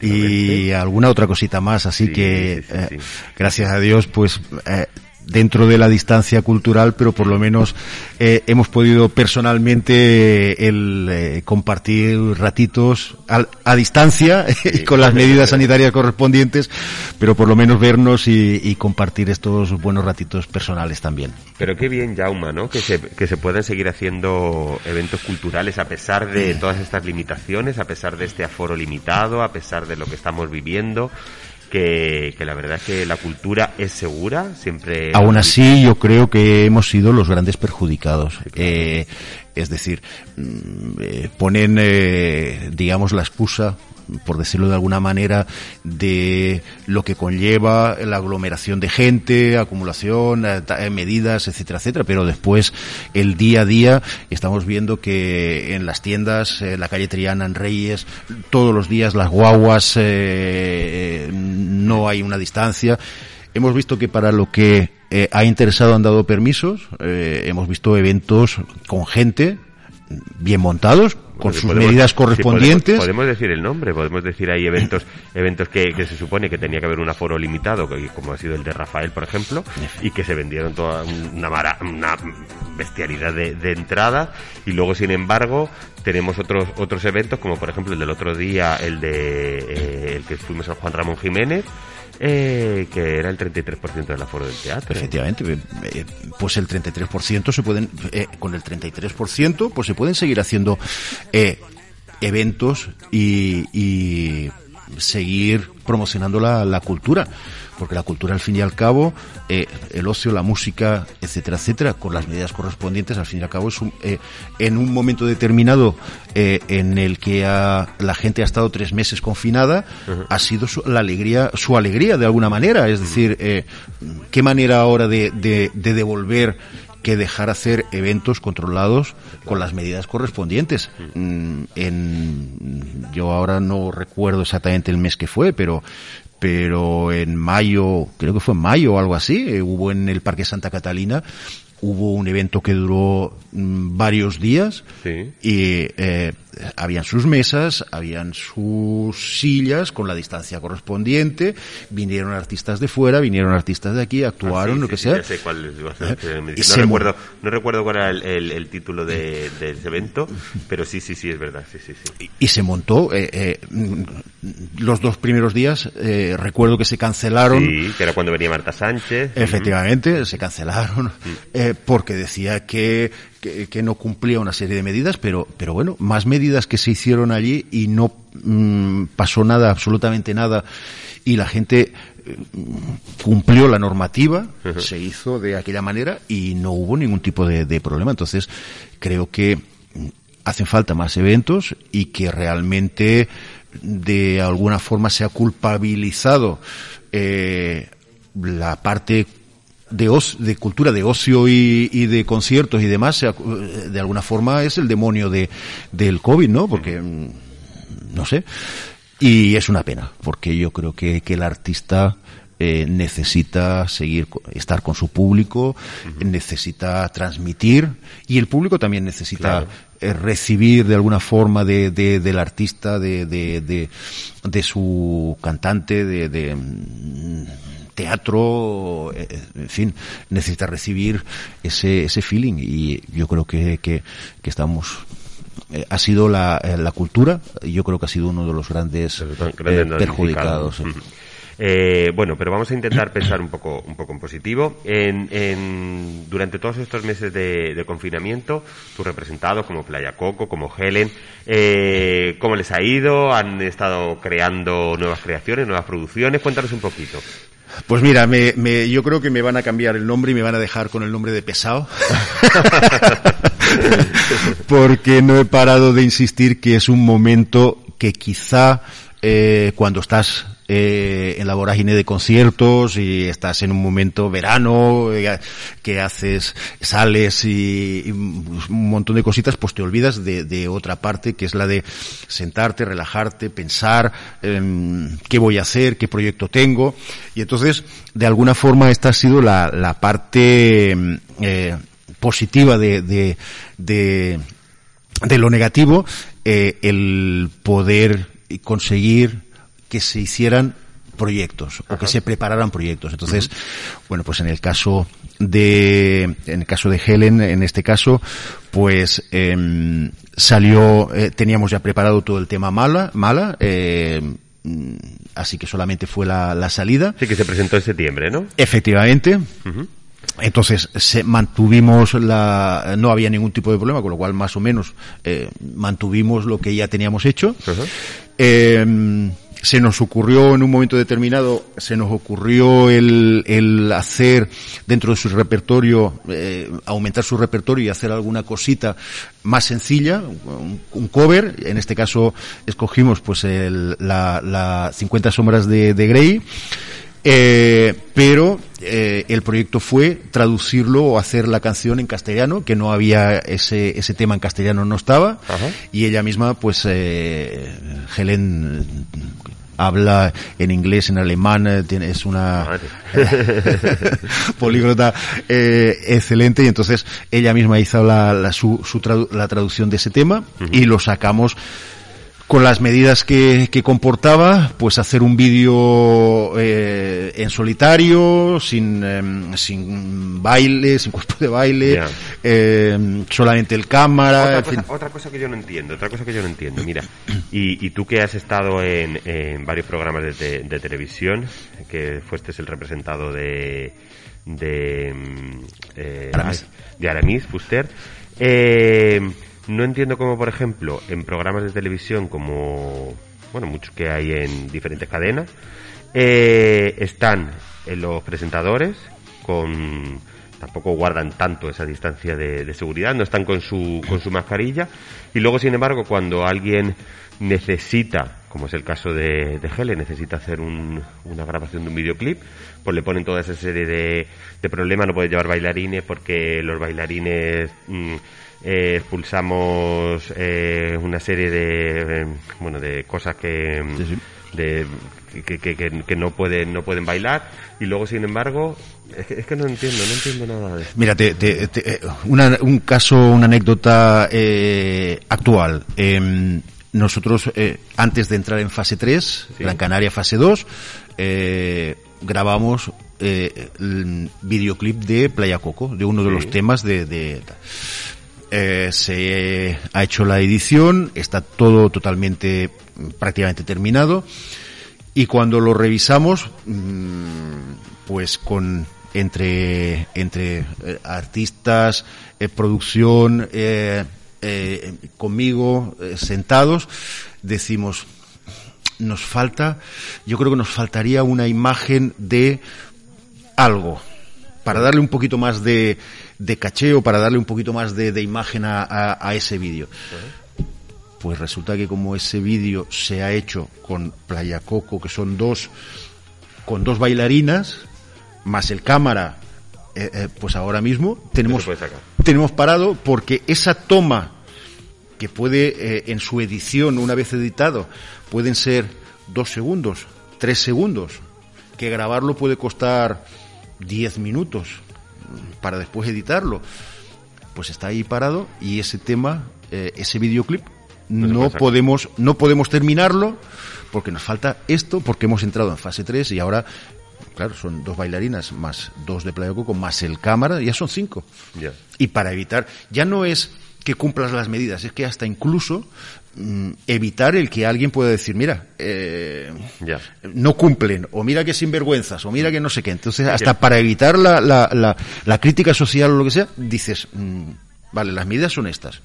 y alguna otra cosita más, así que eh, gracias a Dios pues eh, dentro de la distancia cultural, pero por lo menos eh, hemos podido personalmente el eh, compartir ratitos a, distancia y con las medidas sanitarias correspondientes, pero por lo menos vernos y, compartir estos buenos ratitos personales también. Pero qué bien, Jauma, ¿no? Que se, que se puedan seguir haciendo eventos culturales a pesar de todas estas limitaciones, a pesar de este aforo limitado, a pesar de lo que estamos viviendo que, la verdad es que la cultura es segura, siempre... Aún así, yo creo que hemos sido los grandes perjudicados. Eh, es decir, mm, eh, ponen, eh, digamos, la excusa por decirlo de alguna manera, de lo que conlleva la aglomeración de gente, acumulación, eh, eh, medidas, etcétera, etcétera. Pero después, el día a día, estamos viendo que en las tiendas, en la calle Triana, en Reyes, todos los días las guaguas, no hay una distancia. Hemos visto que para lo que ha interesado han dado permisos. hemos visto eventos con gente bien montados, con sus medidas correspondientes. podemos, decir el nombre, podemos decir hay eventos eventos que, se supone que tenía que haber un aforo limitado, como ha sido el de Rafael, por ejemplo, y que se vendieron toda una, una bestialidad de, de entrada, y luego, sin embargo, tenemos otros otros eventos, como por ejemplo el del otro día, el de eh, el que fuimos a Juan Ramón Jiménez, eh, que era el 33% del aforo del teatro. Efectivamente, eh, eh, pues el 33% se pueden, con el 33% pues se pueden seguir haciendo eventos y, seguir promocionando la, la cultura porque la cultura al fin y al cabo, eh, el ocio, la música, etcétera, etcétera, con las medidas correspondientes, al fin y al cabo es un, eh, en un momento determinado eh, en el que la gente ha estado tres meses confinada, ha sido su, la alegría, su alegría de alguna manera, es decir, qué manera ahora de, de, de devolver que dejar hacer eventos controlados con las medidas correspondientes. Mm, en, yo ahora no recuerdo exactamente el mes que fue, pero pero en mayo, creo que fue en mayo o algo así, eh, hubo en el Parque Santa Catalina hubo un evento que duró mm, varios días y eh, habían sus mesas, habían sus sillas con la distancia correspondiente, vinieron artistas de fuera, vinieron artistas de aquí, actuaron, Ah, lo que sea. sé cuál es, ¿Eh? no, recuerdo, no recuerdo cuál era el, el- el título de, de ese evento, pero sí, sí, sí, es verdad, sí, sí, sí. y se montó eh, eh, mm, los dos primeros días eh, recuerdo que se cancelaron Sí, que era cuando venía Marta Sánchez. efectivamente se cancelaron porque decía que, que que no cumplía una serie de medidas pero pero bueno más medidas que se hicieron allí y no mm, pasó nada absolutamente nada. Y la gente eh, cumplió la normativa se hizo de aquella manera y no hubo ningún tipo de, de problema. Entonces creo que mm, hacen falta más eventos y que realmente de alguna forma se ha culpabilizado eh, la parte de, os- de cultura de ocio y, y de conciertos y demás, se ha- de alguna forma es el demonio de, del COVID, ¿no? Porque, mm, no sé. Y es una pena, porque yo creo que, que el artista eh, necesita seguir, estar con su público, necesita transmitir y el público también necesita Claro. eh, recibir de alguna forma de, de- del artista, de, de, de, de su cantante, de, de, mm, teatro, eh, en fin, necesita recibir ese, ese feeling y yo creo que, que, que estamos eh, ha sido la, eh, la cultura, yo creo que ha sido uno de los grandes, eh, Grandes perjudicados. damnificados. Ujú. Eh, bueno, pero vamos a intentar pensar un poco, un poco en positivo. En, en- durante todos estos meses de, de confinamiento, tus representados como Playa Coco, como Helen, eh, ¿cómo les ha ido? ¿Han estado creando nuevas creaciones, nuevas producciones? Cuéntanos un poquito. Pues mira, me, me- yo creo que me van a cambiar el nombre y me van a dejar con el nombre de pesado. Porque no he parado de insistir que es un momento que quizá eh, cuando estás eh, en la vorágine de conciertos y estás en un momento verano eh, que haces sales y, un montón de cositas pues te olvidas de, otra parte que es la de sentarte relajarte pensar em, qué voy a hacer qué proyecto tengo. Y entonces de alguna forma esta ha sido la, la parte em, eh, positiva de, de, de de lo negativo, eh, el poder conseguir que se hicieran proyectos o que se prepararan proyectos. Entonces, bueno, pues en el caso de, en el caso de Helen, en este caso, pues em, salió, eh, teníamos ya preparado todo el tema mala, mala, eh, mm, así que solamente fue la, la salida. Sí, que se presentó en septiembre, ¿no? Efectivamente. Entonces se mantuvimos la, no había ningún tipo de problema, con lo cual más o menos eh, mantuvimos lo que ya teníamos hecho. Eh, se nos ocurrió en un momento determinado, se nos ocurrió el, el hacer dentro de su repertorio, eh, aumentar su repertorio y hacer alguna cosita más sencilla, un, un cover. En este caso escogimos pues el, la, la 50 sombras de, de Grey. Eh, pero eh, el proyecto fue traducirlo o hacer la canción en castellano, que no había ese, ese tema en castellano, no estaba, y ella misma, pues, eh, Helen habla en inglés, en alemán, eh, tiene, es una políglota eh, excelente. Y entonces ella misma hizo la, la, su, su tradu la traducción de ese tema y lo sacamos con las medidas que, que comportaba, pues hacer un vídeo eh, en solitario, sin, eh, sin baile, sin cuerpo de baile, Ya. eh, solamente el cámara, Otra en fin. cosa, otra cosa que yo no entiendo, otra cosa que yo no entiendo, mira, y, y tú que has estado en, en varios programas de, te- de televisión, que fuiste el representado de de mm, eh, Aramis. de Aramis Fuster, eh, no entiendo cómo, por ejemplo, en programas de televisión como, bueno, muchos que hay en diferentes cadenas, eh, están eh, los presentadores con tampoco guardan tanto esa distancia de, de seguridad, no están con su, con su mascarilla y luego sin embargo cuando alguien necesita como es el caso de, de Hele, necesita hacer una grabación de un videoclip, pues le ponen toda esa serie de, problemas, no puede llevar bailarines porque los bailarines mm, eh, expulsamos eh, una serie de, bueno, de cosas que... De, que, que, no pueden no pueden bailar. Y luego sin embargo es que, no entiendo no entiendo nada de eso mira eh, un caso una anécdota actual. Em, nosotros, eh, antes de entrar en fase 3, Gran Canaria fase 2, eh, grabamos eh, el videoclip de Playa Coco, de uno de los temas de... se ha hecho la edición, está todo totalmente, prácticamente terminado. Y cuando lo revisamos, mm, pues con entre entre artistas, producción, eh, conmigo eh, sentados, decimos, nos falta, yo creo que nos faltaría una imagen de algo, para darle un poquito más de, de cacheo, para darle un poquito más de, imagen a, ese vídeo. Pues resulta que como ese vídeo se ha hecho con Playa Coco, que son dos, con dos bailarinas, más el cámara, eh, pues ahora mismo tenemos, tenemos parado porque esa toma que puede, eh, en su edición, una vez editado, pueden ser dos segundos, tres segundos, que grabarlo puede costar diez minutos para después editarlo. Pues está ahí parado y ese tema, eh, ese videoclip, no podemos, no podemos terminarlo porque nos falta esto, porque hemos entrado en fase 3 y ahora claro, son dos bailarinas más dos de Playa Coco más el cámara, ya son cinco. Y para evitar, ya no es que cumplas las medidas, es que hasta incluso evitar el que alguien pueda decir, mira, eh, no cumplen, o mira que sinvergüenzas, o mira que no sé qué. Entonces, hasta para evitar la, la, la, crítica social o lo que sea, dices, mm, vale, las medidas son estas.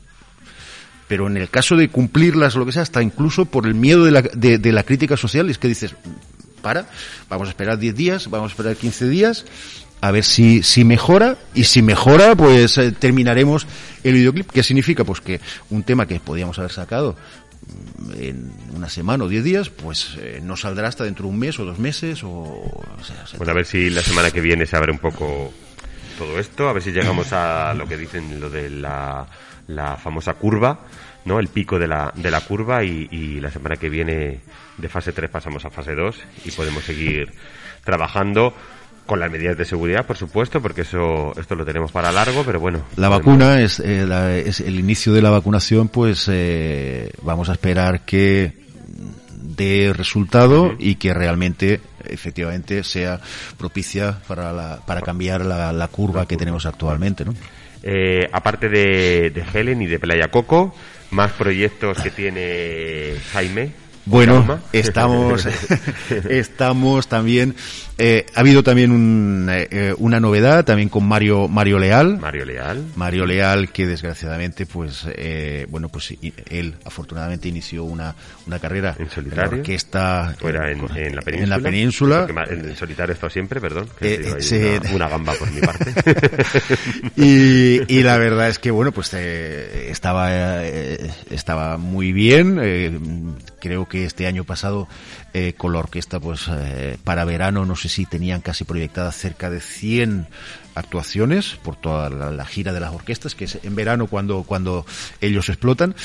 Pero en el caso de cumplirlas o lo que sea, hasta incluso por el miedo de la, de, de la crítica social, es que dices, para, vamos a esperar 10 días, vamos a esperar 15 días, a ver si, si mejora y si mejora pues eh, terminaremos el videoclip. ¿Qué significa? Pues que un tema que podíamos haber sacado mm, en una semana o diez días, pues eh, no saldrá hasta dentro de un mes o dos meses o... bueno, a ver si la semana que viene se abre un poco todo esto, a ver si llegamos a lo que dicen lo de la, la famosa curva, ¿no? El pico de la, de la curva y, y la semana que viene de fase 3 pasamos a fase 2 y podemos seguir trabajando con las medidas de seguridad, por supuesto, porque eso esto lo tenemos para largo, pero bueno. La vacuna es, eh, es, el inicio de la vacunación, pues eh, vamos a esperar que dé resultado y que realmente efectivamente sea propicia para, la, para cambiar la, la curva que tenemos actualmente, ¿no? Eh, aparte de, de Helen y de Playa Coco, más proyectos que tiene Jaime. Bueno, estamos, estamos también eh, ha habido también eh, eh, una novedad también con Mario Mario Leal. Mario Leal. Mario Leal que desgraciadamente pues bueno pues él afortunadamente inició una, una carrera en solitario que está fuera en, la península. En la península. En solitario está siempre, perdón. una, gamba por mi parte. y, y, la verdad es que bueno pues estaba estaba muy bien. creo que este año pasado con la orquesta pues para verano no sé si tenían casi proyectadas cerca de 100 actuaciones por toda la, gira de las orquestas, que es en verano cuando, cuando ellos explotan.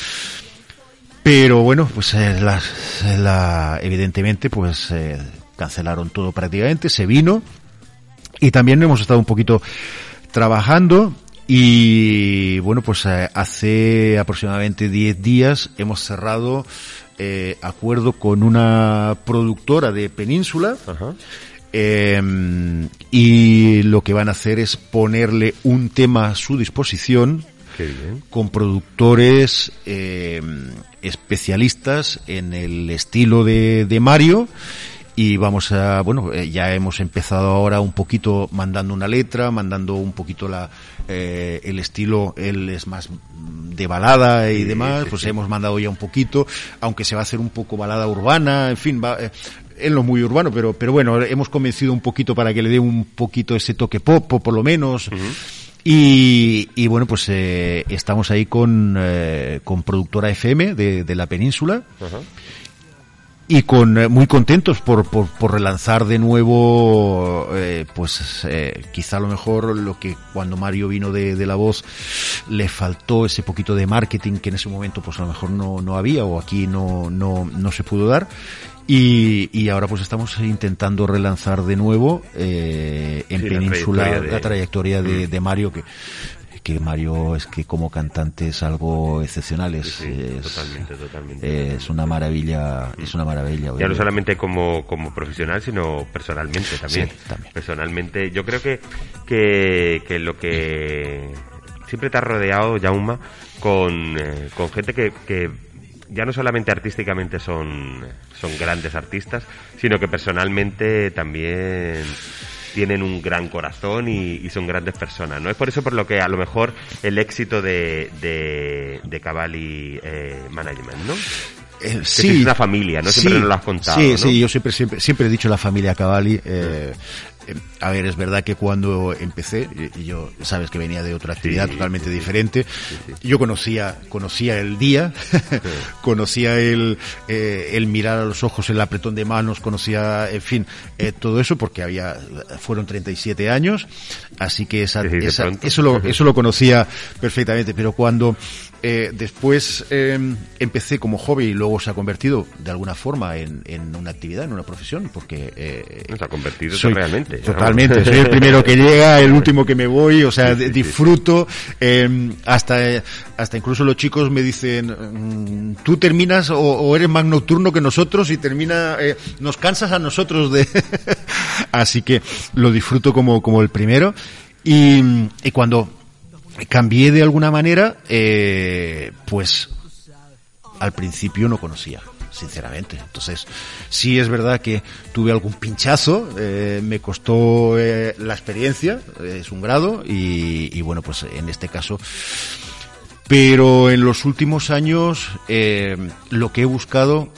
Pero bueno, pues eh, la, evidentemente pues eh, cancelaron todo prácticamente, se vino y también hemos estado un poquito trabajando y bueno, pues eh, hace aproximadamente 10 días hemos cerrado acuerdo con una productora de Península Em, y lo que van a hacer es ponerle un tema a su disposición con productores em, especialistas en el estilo de, de Mario y vamos a, bueno, eh, ya hemos empezado ahora un poquito mandando una letra, mandando un poquito la, eh, el estilo, él es más de balada y demás, pues hemos mandado ya un poquito, aunque se va a hacer un poco balada urbana, en fin, va, eh, él no muy urbano, pero, pero bueno, hemos convencido un poquito para que le dé un poquito ese toque pop, por lo menos. y, y, bueno, pues eh, estamos ahí con, eh, con productora FM de, de la península. Y con eh, muy contentos por, por, por, relanzar de nuevo eh, pues eh, quizá a lo mejor lo que cuando Mario vino de, de, la voz le faltó ese poquito de marketing que en ese momento pues a lo mejor no, no había o aquí no, no, no se pudo dar. Y, y, ahora pues estamos intentando relanzar de nuevo eh, en sí, Península la trayectoria de, de, de, Mario que que Mario es que como cantante es algo excepcional es, sí, sí, es, totalmente, totalmente. es una maravilla es una maravilla ya no solamente como, como profesional sino personalmente también. Sí, también personalmente yo creo que, que, que lo que siempre te ha rodeado Jauma con, eh, con gente que, que ya no solamente artísticamente son, son grandes artistas, sino que personalmente también tienen un gran corazón y, y, son grandes personas, ¿no? Es por eso por lo que a lo mejor el éxito de, de, de Cavalli eh, Management, ¿no? Eh, que sí, es una familia, ¿no? Siempre sí, nos lo has contado. Sí, ¿no? sí, yo siempre, siempre, siempre he dicho la familia Cavalli. Eh, a ver, es verdad que cuando empecé, y yo sabes que venía de otra actividad Sí, totalmente sí, diferente, sí, yo conocía, conocía el día, conocía el, eh, el mirar a los ojos, el apretón de manos, conocía, en fin, eh, todo eso porque había, fueron 37 años, así que esa, esa- eso lo, eso lo conocía perfectamente, pero cuando eh, después eh, empecé como hobby y luego se ha convertido de alguna forma en, en una actividad, en una profesión, porque eh, Se ha convertido soy- realmente. Totalmente, soy el primero que llega, el último que me voy, o sea, Sí, sí, sí, disfruto, eh, hasta, eh, hasta incluso los chicos me dicen, mm, tú terminas o, o eres más nocturno que nosotros y termina, eh, nos cansas a nosotros de, así que lo disfruto como, como el primero. Y, y cuando cambié de alguna manera, eh, pues al principio no conocía, sinceramente. Entonces, sí es verdad que tuve algún pinchazo, eh, me costó eh, la experiencia, es un grado, y, y, bueno, pues en este caso. Pero en los últimos años, eh, lo que he buscado,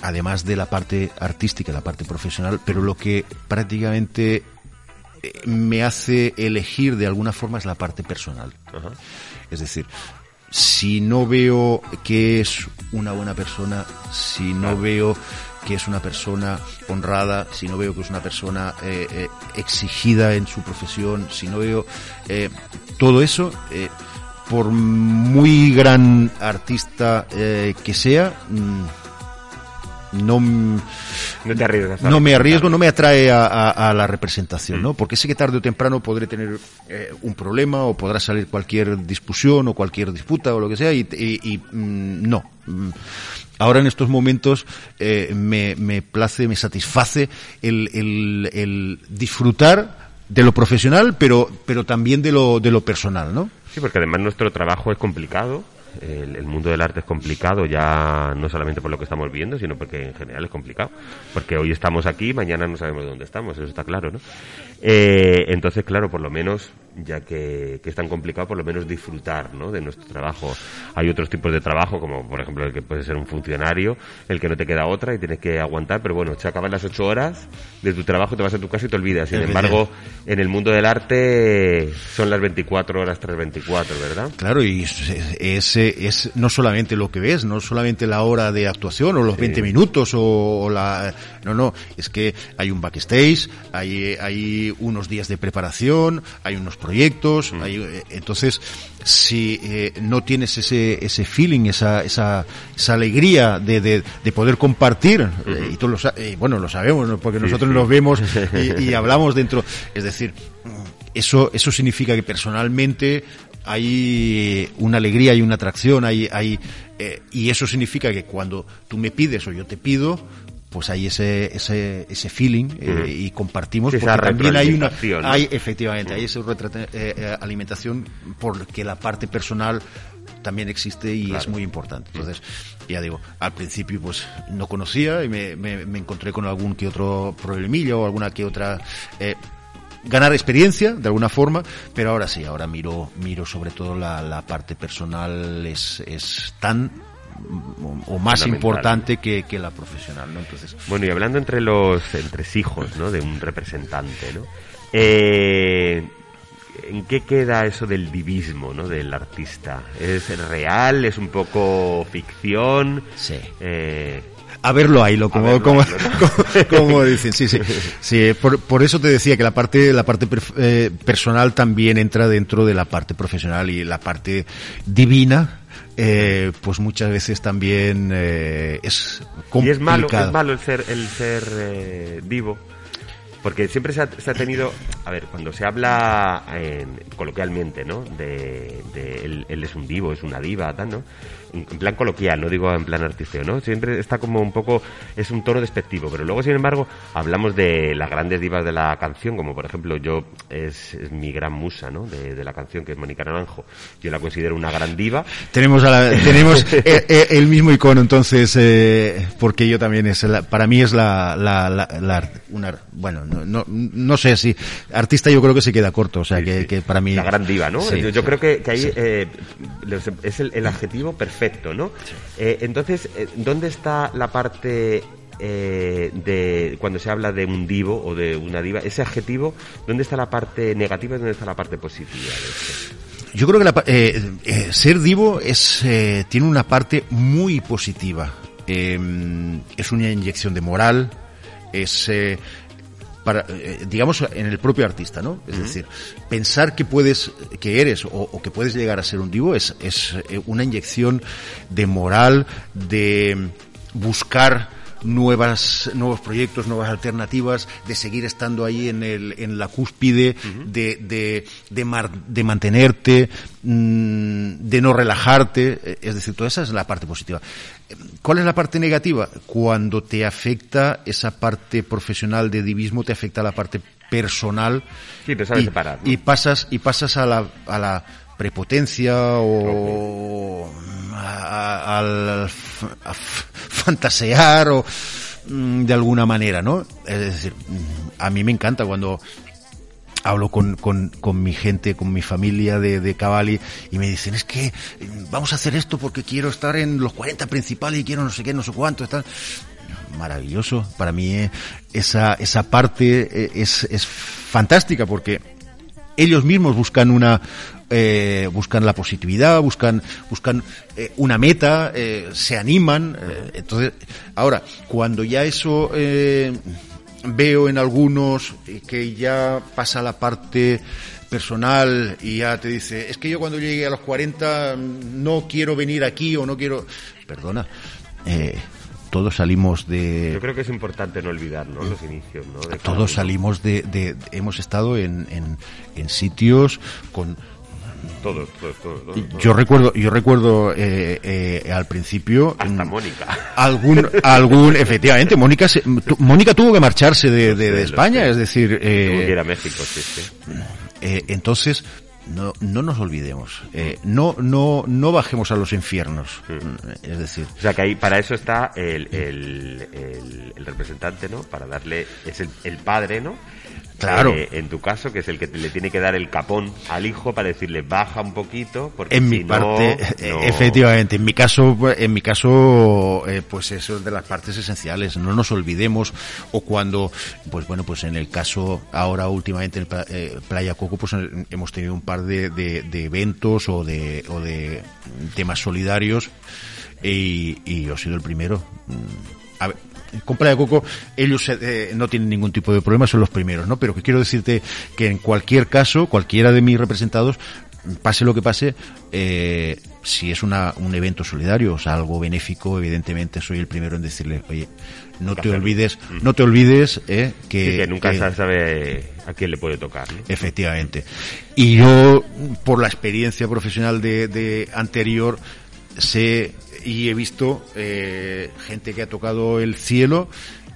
además de la parte artística, la parte profesional, pero lo que prácticamente me hace elegir de alguna forma es la parte personal. Ajá. Es decir, si no veo que es una buena persona, si no veo que es una persona honrada, si no veo que es una persona eh, eh, exigida en su profesión, si no veo eh, todo eso, eh, por muy gran artista eh, que sea, mm, no, mm, No te arriesgas. no me arriesgo, no me atrae a, a- a la representación, ¿no? Porque sé que tarde o temprano podré tener eh, un problema o podrá salir cualquier discusión o cualquier disputa o lo que sea y, y- y, mm, no. Mm, Ahora en estos momentos eh, me, me place, me satisface el, el- el disfrutar de lo profesional, pero, pero también de lo, de lo personal, ¿no? Sí, porque además nuestro trabajo es complicado. El, mundo del arte es complicado ya no solamente por lo que estamos viendo, sino porque en general es complicado. Porque hoy estamos aquí, mañana no sabemos dónde estamos, eso está claro, ¿no? Eh, entonces, claro, por lo menos, ya que, que es tan complicado, por lo menos disfrutar, ¿no? De nuestro trabajo. Hay otros tipos de trabajo, como por ejemplo el que puede ser un funcionario, el que no te queda otra y tienes que aguantar, pero bueno, se acaban las ocho horas de tu trabajo, te vas a tu casa y te olvidas. Sin embargo, en el mundo del arte son las 24 horas tras 24, ¿verdad? Claro, y es, es, es no solamente lo que ves, no solamente la hora de actuación o los Sí. 20 minutos o, o la... No, no, es que hay un backstage, hay, hay unos días de preparación, hay unos proyectos, Mm. hay, eh, entonces si eh, no tienes ese, ese feeling, esa, esa, esa alegría de, de, de poder compartir, eh, y tú lo eh, bueno, lo sabemos, ¿no? porque Sí, nosotros sí. nos vemos y, y hablamos dentro, es decir, eso, eso significa que personalmente hay una alegría, hay una atracción, hay, hay, eh, y eso significa que cuando tú me pides o yo te pido, pues hay ese, ese, ese feeling eh, Ujú. y compartimos Sí, esa porque también hay una, hay efectivamente, hay esa retrata- eh, eh, alimentación porque la parte personal también existe y Claro. es muy importante. Entonces, ya digo, al principio pues no conocía y me, me, me encontré con algún que otro problemilla o alguna que otra eh, ganar experiencia de alguna forma, pero ahora sí, ahora miro, miro sobre todo la, la parte personal es, es tan o, o más importante que, que la profesional, ¿no? Entonces, Bueno, y hablando entre los entresijos, ¿no? De un representante, ¿no? Eh, ¿En qué queda eso del divismo, ¿no? Del artista? ¿Es real? ¿Es un poco ficción? sí. Eh, a verlo ahí, lo como, como, como, dicen, sí, sí. sí por, eso te decía que la parte, la parte eh, personal también entra dentro de la parte profesional y la parte divina, eh, pues muchas veces también eh, es complicado. Y es malo, es malo el ser, el ser eh, vivo porque siempre se ha, tenido, a ver, cuando se habla coloquialmente, ¿no? De, él, él, es un divo, es una diva, tal, ¿no? En plan coloquial, no digo en plan artístico, ¿no? Siempre está como un poco, es un tono despectivo, pero luego, sin embargo, hablamos de las grandes divas de la canción, como por ejemplo yo, es, mi gran musa, ¿no? De, la canción, que es Mónica Naranjo. Yo la considero una gran diva. Tenemos, tenemos eh, eh, el, mismo icono, entonces, eh, porque yo también es, para mí es la, la, una, bueno, no, no, sé si, artista yo creo que se queda corto, o sea, que, para mí... La gran diva, ¿no? yo, creo que, que ahí es el adjetivo perfecto perfecto, ¿no? Eh, entonces, eh, ¿dónde está la parte eh, de cuando se habla de un divo o de una diva, ese adjetivo, ¿dónde está la parte negativa y dónde está la parte positiva Yo creo que ser divo es tiene una parte muy positiva. es una inyección de moral, es para, eh, digamos, en el propio artista, ¿no? Es decir, pensar que puedes, que eres o, que puedes llegar a ser un divo es, es eh, una inyección de moral, de buscar nuevas, nuevos proyectos, nuevas alternativas, de seguir estando ahí en, el, en la cúspide, de, de, de, mantenerte, mm, de no relajarte, eh, es decir, toda esa es la parte positiva. ¿Cuál es la parte negativa? Cuando te afecta esa parte profesional de divismo, te afecta la parte personal y, y, pasas y pasas a la, a la prepotencia o al fantasear o mm, de alguna manera, ¿no? Es decir, a mí me encanta cuando hablo con, con, con, mi gente, con mi familia de, de Cavalli y me dicen, es que vamos a hacer esto porque quiero estar en los 40 principales y quiero no sé qué, no sé cuánto, tal. Maravilloso. Para mí eh, esa, esa parte eh, es, es fantástica porque ellos mismos buscan una, eh, buscan la positividad, buscan, buscan eh, una meta, eh, se animan. Eh, entonces, ahora, cuando ya eso veo en algunos que ya pasa la parte personal y ya te dice, es que yo cuando llegue a los 40 no quiero venir aquí o no quiero... Perdona. todos salimos de... Yo creo que es importante no olvidar los inicios. ¿no? todos salimos de, de, Hemos estado en, en, en sitios con todos, Yo recuerdo, yo recuerdo eh, eh, al principio. Hasta Mónica. Algún, algún, efectivamente, Mónica, Mónica tuvo que marcharse de, de, España, es decir. Eh, que ir a México, sí, sí. Eh, entonces, no, no nos olvidemos, eh, no, no, no bajemos a los infiernos, mm. es decir. O sea que ahí para eso está el, el, el, representante, ¿no? Para darle, es el, el padre, ¿no? Claro. Eh, en tu caso, que es el que le tiene que dar el capón al hijo para decirle baja un poquito, porque en mi parte, eh, efectivamente, en mi caso, en mi caso, eh, pues eso es de las partes esenciales. No nos olvidemos o cuando, pues bueno, pues en el caso ahora últimamente en Playa Coco, pues hemos tenido un par de, de, eventos o de, o de temas solidarios y, y yo he sido el primero. Mm, a ver, con Playa Coco ellos eh, no tienen ningún tipo de problema, son los primeros, ¿no? Pero que quiero decirte que en cualquier caso, cualquiera de mis representados, pase lo que pase, eh, si es una, un evento solidario, o sea, algo benéfico, evidentemente soy el primero en decirle, oye, no te olvides, mm. no te olvides eh, que, nunca se sabe a quién le puede tocar. Efectivamente. Y yo, por la experiencia profesional de, de anterior, sé y he visto eh, gente que ha tocado el cielo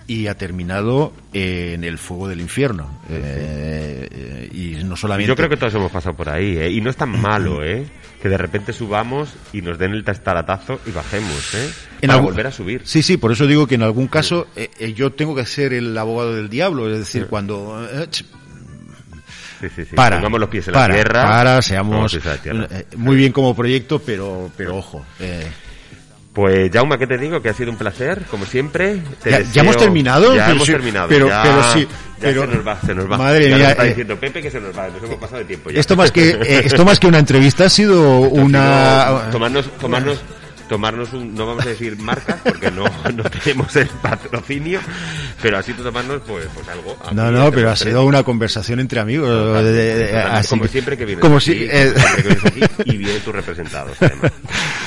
y ha terminado en el fuego del infierno. Eh, y no solamente. Yo creo que todos hemos pasado por ahí, ¿eh? y no es tan malo, ¿eh? Que de repente subamos y nos den el testaratazo y bajemos, ¿eh? Para volver a subir. Sí, sí, por eso digo que en algún caso eh, yo tengo que ser el abogado del diablo, es decir, cuando. Sí, sí, sí. Para, Pongamos los pies en la tierra. Para, seamos muy bien como proyecto, pero, pero ojo. Eh, pues Jauma, ¿qué te digo? Que ha sido un placer, como siempre. ya, hemos terminado. Ya hemos terminado. Pero, pero sí. pero, se nos va, se nos va. Madre mía. está eh, diciendo Pepe que se nos va, nos hemos pasado de tiempo. Ya. Esto más que eh, esto más que una entrevista ha sido una tomarnos tomarnos tomarnos un, no vamos a decir marcas porque no, no tenemos el patrocinio, pero así tomarnos pues, pues algo. No, no, pero ha sido una conversación entre amigos. como siempre que vienes como aquí, si, eh... y vienen tus representados además.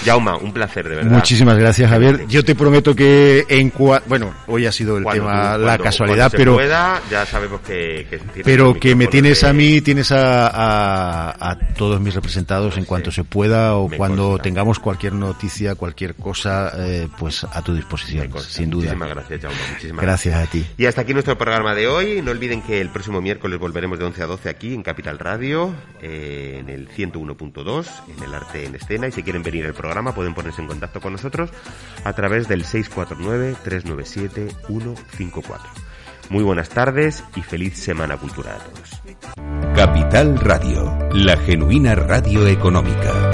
Jauma, un placer de verdad. Muchísimas gracias Javier. Yo te prometo que en bueno, hoy ha sido el tema la casualidad, pero pueda, ya sabemos que, que pero que me tienes a mí, tienes a, a, a, todos mis representados en cuanto se pueda o cuando tengamos cualquier noticia, cualquier cosa, eh, pues a tu disposición, sin duda. Muchísimas gracias, Jauma. Muchísimas gracias, a ti. Y hasta aquí nuestro programa de hoy. No olviden que el próximo miércoles volveremos de 11 a 12 aquí en Capital Radio, eh, en el 101.2, en el Arte en Escena. Y si quieren venir al pueden ponerse en contacto con nosotros a través del 649-397-154. Muy buenas tardes y feliz Semana Cultural a todos. Capital Radio, la genuina radio económica.